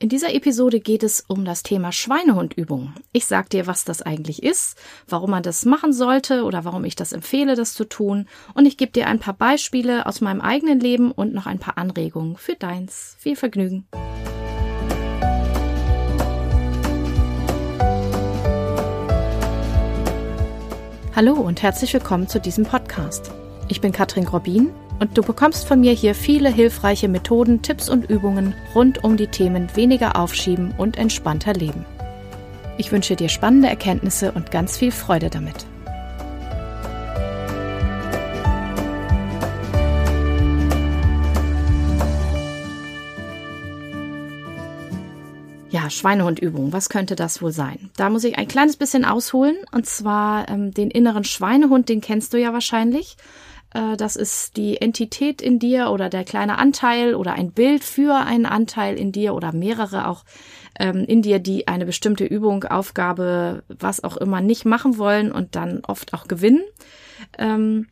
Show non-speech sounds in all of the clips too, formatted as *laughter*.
In dieser Episode geht es um das Thema Schweinehundübung. Ich sage dir, was das eigentlich ist, warum man das machen sollte oder warum ich das empfehle, das zu tun. Und ich gebe dir ein paar Beispiele aus meinem eigenen Leben und noch ein paar Anregungen für deins. Viel Vergnügen. Hallo und herzlich willkommen zu diesem Podcast. Ich bin Katrin Grobin und du bekommst von mir hier viele hilfreiche Methoden, Tipps und Übungen rund um die Themen weniger aufschieben und entspannter leben. Ich wünsche dir spannende Erkenntnisse und ganz viel Freude damit. Ja, Schweinehundübung, was könnte das wohl sein? Da muss ich ein kleines bisschen ausholen. Und zwar ähm, den inneren Schweinehund, den kennst du ja wahrscheinlich. Äh, das ist die Entität in dir oder der kleine Anteil oder ein Bild für einen Anteil in dir oder mehrere auch ähm, in dir, die eine bestimmte Übung, Aufgabe, was auch immer nicht machen wollen und dann oft auch gewinnen. Ähm,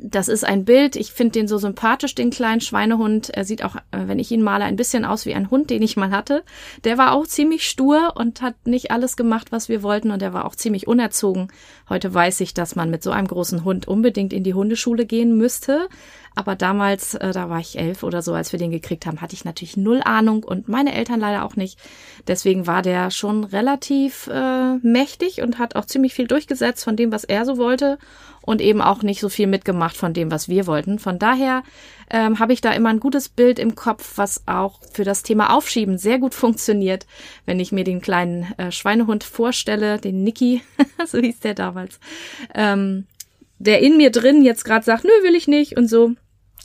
das ist ein Bild, ich finde den so sympathisch, den kleinen Schweinehund. Er sieht auch, äh, wenn ich ihn male, ein bisschen aus wie ein Hund, den ich mal hatte. Der war auch ziemlich stur und hat nicht alles gemacht, was wir wollten und er war auch ziemlich unerzogen. Heute weiß ich, dass man mit so einem großen Hund unbedingt in die Hundeschule gehen müsste. Aber damals, äh, da war ich elf oder so, als wir den gekriegt haben, hatte ich natürlich null Ahnung und meine Eltern leider auch nicht. Deswegen war der schon relativ äh, mächtig und hat auch ziemlich viel durchgesetzt von dem, was er so wollte und eben auch nicht so viel mitgemacht von dem, was wir wollten. Von daher ähm, habe ich da immer ein gutes Bild im Kopf, was auch für das Thema Aufschieben sehr gut *laughs* funktioniert, wenn ich mir den kleinen äh, Schweinehund vorstelle, den Niki, *laughs* so hieß der damals, ähm, der in mir drin jetzt gerade sagt, nö, will ich nicht und so.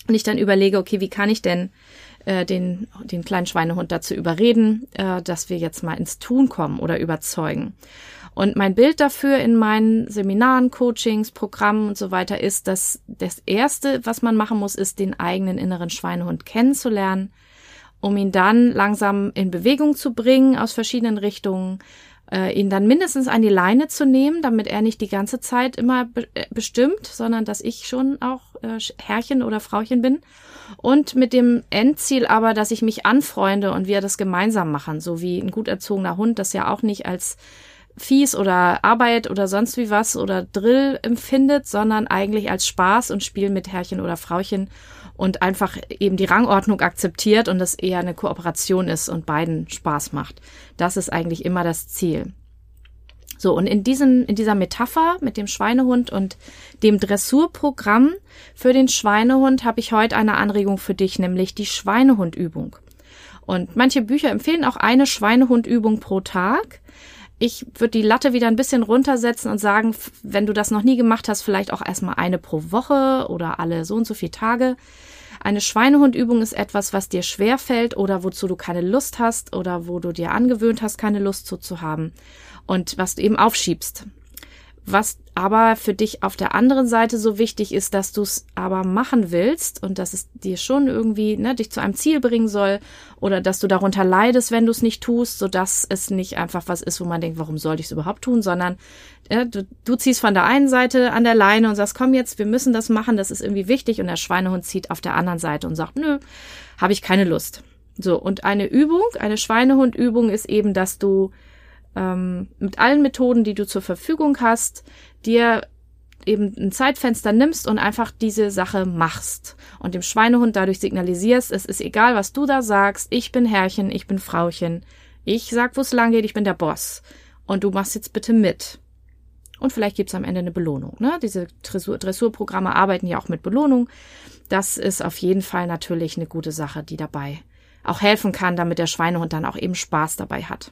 Und ich dann überlege, okay, wie kann ich denn äh, den, den kleinen Schweinehund dazu überreden, äh, dass wir jetzt mal ins Tun kommen oder überzeugen. Und mein Bild dafür in meinen Seminaren, Coachings, Programmen und so weiter ist, dass das Erste, was man machen muss, ist, den eigenen inneren Schweinehund kennenzulernen, um ihn dann langsam in Bewegung zu bringen aus verschiedenen Richtungen, äh, ihn dann mindestens an die Leine zu nehmen, damit er nicht die ganze Zeit immer be äh, bestimmt, sondern dass ich schon auch äh, Herrchen oder Frauchen bin. Und mit dem Endziel aber, dass ich mich anfreunde und wir das gemeinsam machen, so wie ein gut erzogener Hund das ja auch nicht als fies oder Arbeit oder sonst wie was oder Drill empfindet, sondern eigentlich als Spaß und Spiel mit Herrchen oder Frauchen und einfach eben die Rangordnung akzeptiert und das eher eine Kooperation ist und beiden Spaß macht. Das ist eigentlich immer das Ziel. So, und in diesem, in dieser Metapher mit dem Schweinehund und dem Dressurprogramm für den Schweinehund habe ich heute eine Anregung für dich, nämlich die Schweinehundübung. Und manche Bücher empfehlen auch eine Schweinehundübung pro Tag ich würde die Latte wieder ein bisschen runtersetzen und sagen, wenn du das noch nie gemacht hast, vielleicht auch erstmal eine pro Woche oder alle so und so viele Tage. Eine Schweinehundübung ist etwas, was dir schwer fällt oder wozu du keine Lust hast oder wo du dir angewöhnt hast, keine Lust zu, zu haben und was du eben aufschiebst. Was aber für dich auf der anderen Seite so wichtig ist, dass du es aber machen willst und dass es dir schon irgendwie ne, dich zu einem Ziel bringen soll oder dass du darunter leidest, wenn du es nicht tust, sodass es nicht einfach was ist, wo man denkt, warum sollte ich es überhaupt tun, sondern äh, du, du ziehst von der einen Seite an der Leine und sagst, komm jetzt, wir müssen das machen, das ist irgendwie wichtig und der Schweinehund zieht auf der anderen Seite und sagt, nö, habe ich keine Lust. So, und eine Übung, eine Schweinehundübung ist eben, dass du ähm, mit allen Methoden, die du zur Verfügung hast, dir eben ein Zeitfenster nimmst und einfach diese Sache machst und dem Schweinehund dadurch signalisierst, es ist egal, was du da sagst, ich bin Herrchen, ich bin Frauchen, ich sag, wo es lang geht, ich bin der Boss und du machst jetzt bitte mit. Und vielleicht gibt's am Ende eine Belohnung. Ne? Diese Dressur Dressurprogramme arbeiten ja auch mit Belohnung. Das ist auf jeden Fall natürlich eine gute Sache, die dabei auch helfen kann, damit der Schweinehund dann auch eben Spaß dabei hat.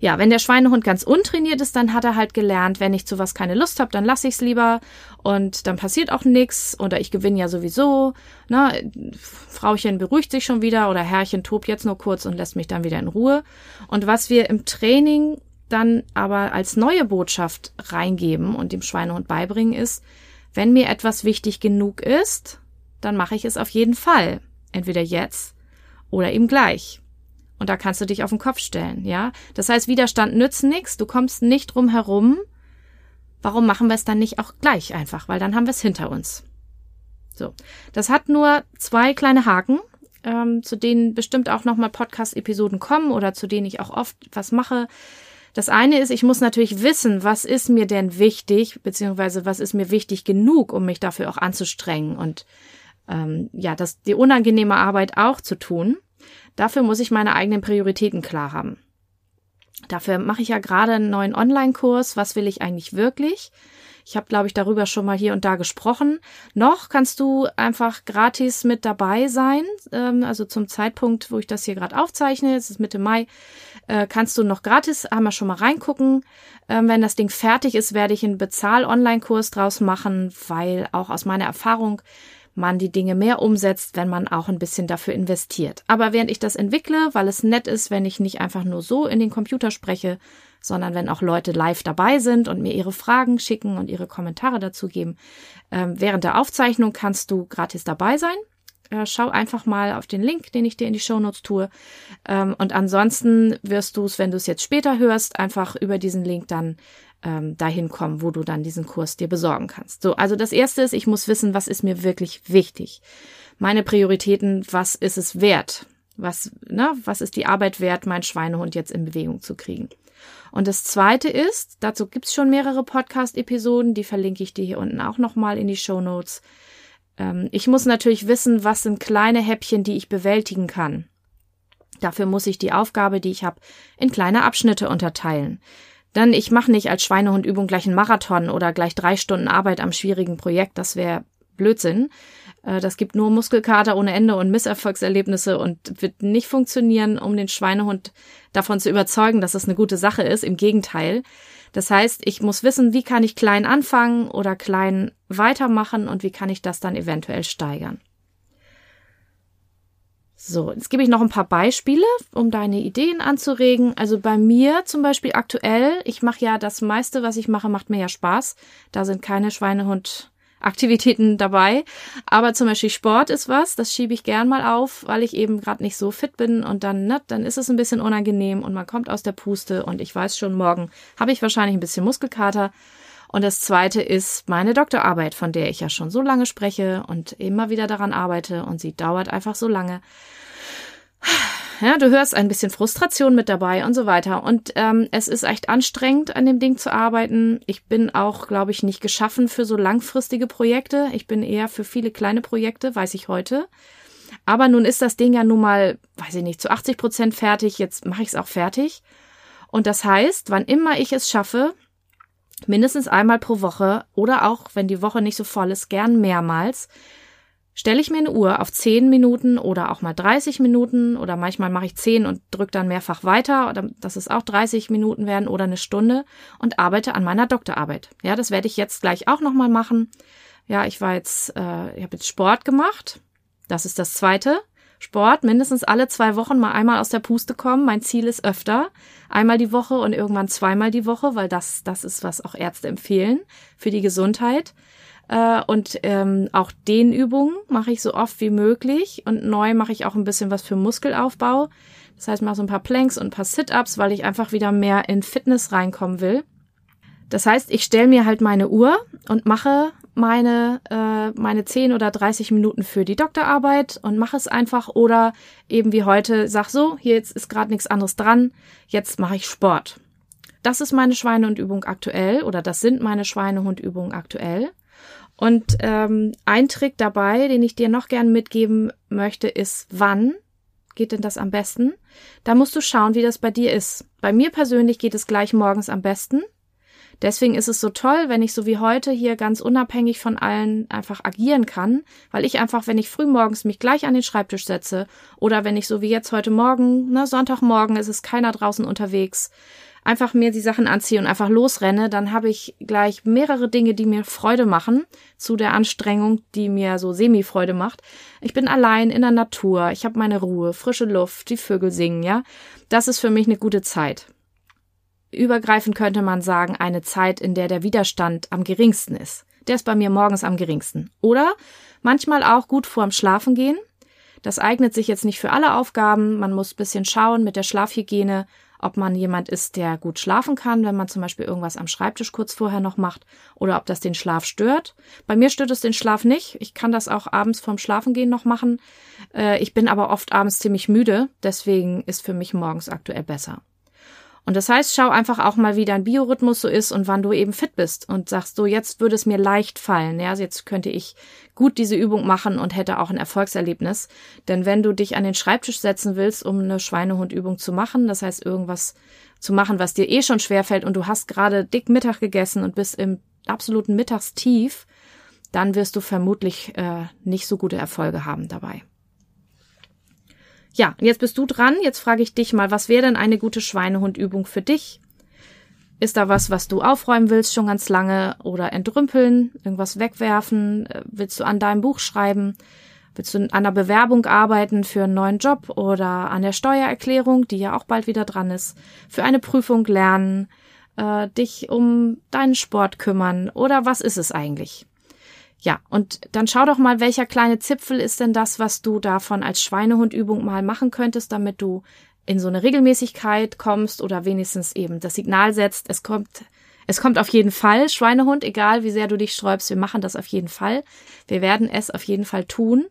Ja, wenn der Schweinehund ganz untrainiert ist, dann hat er halt gelernt, wenn ich zu was keine Lust habe, dann lasse ich es lieber und dann passiert auch nichts oder ich gewinne ja sowieso. Ne? Frauchen beruhigt sich schon wieder oder Herrchen tobt jetzt nur kurz und lässt mich dann wieder in Ruhe. Und was wir im Training dann aber als neue Botschaft reingeben und dem Schweinehund beibringen ist, wenn mir etwas wichtig genug ist, dann mache ich es auf jeden Fall. Entweder jetzt oder eben gleich. Und da kannst du dich auf den Kopf stellen, ja. Das heißt, Widerstand nützt nichts, du kommst nicht drum herum. Warum machen wir es dann nicht auch gleich einfach? Weil dann haben wir es hinter uns. So. Das hat nur zwei kleine Haken. ähm, zu denen bestimmt auch nochmal Podcast-Episoden kommen oder zu denen ich auch oft was mache. Das eine ist, ich muss natürlich wissen, was ist mir denn wichtig, beziehungsweise was ist mir wichtig genug, um mich dafür auch anzustrengen und ähm, ja, das die unangenehme Arbeit auch zu tun. Dafür muss ich meine eigenen Prioritäten klar haben. Dafür mache ich ja gerade einen neuen Online-Kurs. Was will ich eigentlich wirklich? Ich habe, glaube ich, darüber schon mal hier und da gesprochen. Noch kannst du einfach gratis mit dabei sein. Ähm, also zum Zeitpunkt, wo ich das hier gerade aufzeichne, es ist Mitte Mai, äh, kannst du noch gratis einmal schon mal reingucken. Ähm, wenn das Ding fertig ist, werde ich einen Bezahl-Online-Kurs draus machen, weil auch aus meiner Erfahrung man die Dinge mehr umsetzt, wenn man auch ein bisschen dafür investiert. Aber während ich das entwickle, weil es nett ist, wenn ich nicht einfach nur so in den Computer spreche, sondern wenn auch Leute live dabei sind und mir ihre Fragen schicken und ihre Kommentare dazu geben, ähm, während der Aufzeichnung kannst du gratis dabei sein. Äh, schau einfach mal auf den Link, den ich dir in die Shownotes tue. Ähm, und ansonsten wirst du es, wenn du es jetzt später hörst, einfach über diesen Link dann ähm, dahin kommen, wo du dann diesen Kurs dir besorgen kannst. So, also das erste ist, ich muss wissen, was ist mir wirklich wichtig. Meine Prioritäten, was ist es wert? Was, ne, was ist die Arbeit wert, meinen Schweinehund jetzt in Bewegung zu kriegen? Und das zweite ist, dazu gibt's schon mehrere Podcast-Episoden, die verlinke ich dir hier unten auch nochmal in die Show Notes. Ähm, ich muss natürlich wissen, was sind kleine Häppchen, die ich bewältigen kann. Dafür muss ich die Aufgabe, die ich habe, in kleine Abschnitte unterteilen. Dann, ich mache nicht als Schweinehundübung gleich einen Marathon oder gleich drei Stunden Arbeit am schwierigen Projekt. Das wäre Blödsinn. Äh, das gibt nur Muskelkater ohne Ende und Misserfolgserlebnisse und wird nicht funktionieren, um den Schweinehund davon zu überzeugen, dass es eine gute Sache ist. Im Gegenteil. Das heißt, ich muss wissen, wie kann ich klein anfangen oder klein weitermachen und wie kann ich das dann eventuell steigern. So, jetzt gebe ich noch ein paar Beispiele, um deine Ideen anzuregen. Also bei mir zum Beispiel aktuell, ich mache ja das meiste, was ich mache, macht mir ja Spaß. Da sind keine Schweinehund-Aktivitäten dabei. Aber zum Beispiel Sport ist was, das schiebe ich gern mal auf, weil ich eben gerade nicht so fit bin und dann, ne, dann ist es ein bisschen unangenehm und man kommt aus der Puste und ich weiß schon, morgen habe ich wahrscheinlich ein bisschen Muskelkater. Und das zweite ist meine Doktorarbeit, von der ich ja schon so lange spreche und immer wieder daran arbeite und sie dauert einfach so lange. Ja, du hörst ein bisschen Frustration mit dabei und so weiter. Und ähm, es ist echt anstrengend, an dem Ding zu arbeiten. Ich bin auch, glaube ich, nicht geschaffen für so langfristige Projekte. Ich bin eher für viele kleine Projekte, weiß ich heute. Aber nun ist das Ding ja nun mal, weiß ich nicht, zu 80 Prozent fertig. Jetzt mache ich es auch fertig. Und das heißt, wann immer ich es schaffe, mindestens einmal pro Woche oder auch, wenn die Woche nicht so voll ist, gern mehrmals, stelle ich mir eine Uhr auf 10 Minuten oder auch mal 30 Minuten oder manchmal mache ich 10 und drücke dann mehrfach weiter, oder dass es auch 30 Minuten werden oder eine Stunde und arbeite an meiner Doktorarbeit. Ja, das werde ich jetzt gleich auch nochmal machen. Ja, ich war jetzt, äh, ich habe jetzt Sport gemacht. Das ist das zweite. Sport mindestens alle zwei Wochen mal einmal aus der Puste kommen. Mein Ziel ist öfter. Einmal die Woche und irgendwann zweimal die Woche, weil das, das ist, was auch Ärzte empfehlen für die Gesundheit. Äh, und ähm, auch Dehnübungen mache ich so oft wie möglich. Und neu mache ich auch ein bisschen was für Muskelaufbau. Das heißt, mache so ein paar Planks und ein paar Sit-Ups, weil ich einfach wieder mehr in Fitness reinkommen will. Das heißt, ich stelle mir halt meine Uhr und mache meine, äh, meine 10 oder 30 Minuten für die Doktorarbeit und mache es einfach oder eben wie heute, sag so, hier jetzt ist gerade nichts anderes dran, jetzt mache ich Sport. Das ist meine Schweinehundübung aktuell oder das sind meine Schweinehundübungen aktuell. Und ähm, ein Trick dabei, den ich dir noch gern mitgeben möchte, ist, wann geht denn das am besten? Da musst du schauen, wie das bei dir ist. Bei mir persönlich geht es gleich morgens am besten. Deswegen ist es so toll, wenn ich so wie heute hier ganz unabhängig von allen einfach agieren kann, weil ich einfach, wenn ich früh morgens mich gleich an den Schreibtisch setze oder wenn ich so wie jetzt heute Morgen, ne, Sonntagmorgen, ist es keiner draußen unterwegs, einfach mir die Sachen anziehe und einfach losrenne, dann habe ich gleich mehrere Dinge, die mir Freude machen, zu der Anstrengung, die mir so semi-Freude macht. Ich bin allein in der Natur, ich habe meine Ruhe, frische Luft, die Vögel singen, ja. Das ist für mich eine gute Zeit. Übergreifend könnte man sagen, eine Zeit, in der der Widerstand am geringsten ist. Der ist bei mir morgens am geringsten. Oder manchmal auch gut vorm Schlafengehen. Das eignet sich jetzt nicht für alle Aufgaben. Man muss bisschen schauen mit der Schlafhygiene, ob man jemand ist, der gut schlafen kann, wenn man zum Beispiel irgendwas am Schreibtisch kurz vorher noch macht, oder ob das den Schlaf stört. Bei mir stört es den Schlaf nicht. Ich kann das auch abends vorm Schlafengehen noch machen. Äh, ich bin aber oft abends ziemlich müde, deswegen ist für mich morgens aktuell besser. Und das heißt, schau einfach auch mal, wie dein Biorhythmus so ist und wann du eben fit bist und sagst so, jetzt würde es mir leicht fallen. Ja, jetzt könnte ich gut diese Übung machen und hätte auch ein Erfolgserlebnis. Denn wenn du dich an den Schreibtisch setzen willst, um eine Schweinehundübung zu machen, das heißt irgendwas zu machen, was dir eh schon schwerfällt und du hast gerade dick Mittag gegessen und bist im absoluten Mittagstief, dann wirst du vermutlich äh, nicht so gute Erfolge haben dabei. Ja, jetzt bist du dran. Jetzt frage ich dich mal, was wäre denn eine gute Schweinehundübung für dich? Ist da was, was du aufräumen willst schon ganz lange oder entrümpeln, irgendwas wegwerfen? Äh, willst du an deinem Buch schreiben? Willst du an einer Bewerbung arbeiten für einen neuen Job oder an der Steuererklärung, die ja auch bald wieder dran ist, für eine Prüfung lernen, äh, dich um deinen Sport kümmern oder was ist es eigentlich? Ja, und dann schau doch mal, welcher kleine Zipfel ist denn das, was du davon als Schweinehundübung mal machen könntest, damit du in so eine Regelmäßigkeit kommst oder wenigstens eben das Signal setzt, es kommt, es kommt auf jeden Fall Schweinehund, egal wie sehr du dich sträubst, wir machen das auf jeden Fall. Wir werden es auf jeden Fall tun.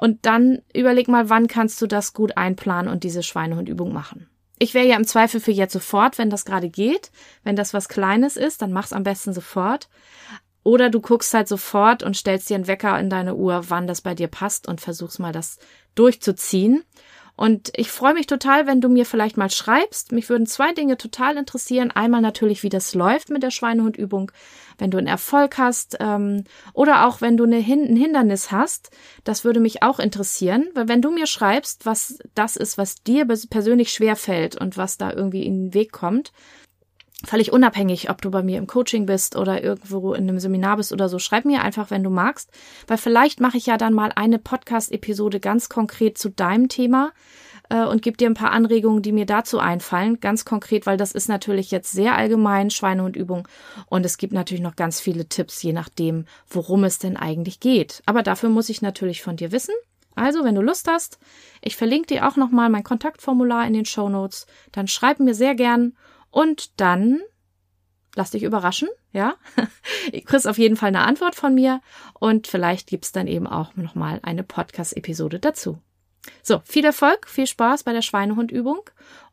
Und dann überleg mal, wann kannst du das gut einplanen und diese Schweinehundübung machen. Ich wäre ja im Zweifel für jetzt sofort, wenn das gerade geht. Wenn das was Kleines ist, dann mach's am besten sofort. Oder du guckst halt sofort und stellst dir einen Wecker in deine Uhr, wann das bei dir passt und versuchst mal das durchzuziehen. Und ich freue mich total, wenn du mir vielleicht mal schreibst. Mich würden zwei Dinge total interessieren. Einmal natürlich, wie das läuft mit der Schweinehundübung, wenn du einen Erfolg hast ähm, oder auch wenn du eine Hin ein Hindernis hast. Das würde mich auch interessieren, weil wenn du mir schreibst, was das ist, was dir persönlich schwer fällt und was da irgendwie in den Weg kommt, völlig unabhängig, ob du bei mir im Coaching bist oder irgendwo in einem Seminar bist oder so. Schreib mir einfach, wenn du magst, weil vielleicht mache ich ja dann mal eine Podcast-Episode ganz konkret zu deinem Thema äh, und gebe dir ein paar Anregungen, die mir dazu einfallen, ganz konkret, weil das ist natürlich jetzt sehr allgemein Schweinehundübung und es gibt natürlich noch ganz viele Tipps, je nachdem, worum es denn eigentlich geht. Aber dafür muss ich natürlich von dir wissen. Also, wenn du Lust hast, ich verlinke dir auch nochmal mein Kontaktformular in den Show Notes, dann schreib mir sehr gern und dann lass dich überraschen, ja. *laughs* Du kriegst auf jeden Fall eine Antwort von mir und vielleicht gibt's dann eben auch nochmal eine Podcast-Episode dazu. So, viel Erfolg, viel Spaß bei der Schweinehundübung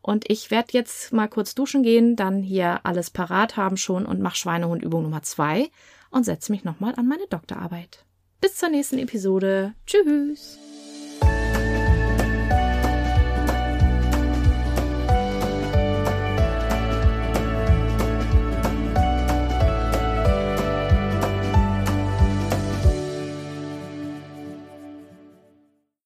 und ich werde jetzt mal kurz duschen gehen, dann hier alles parat haben schon und mach Schweinehundübung Nummer zwei und setze mich nochmal an meine Doktorarbeit. Bis zur nächsten Episode. Tschüss.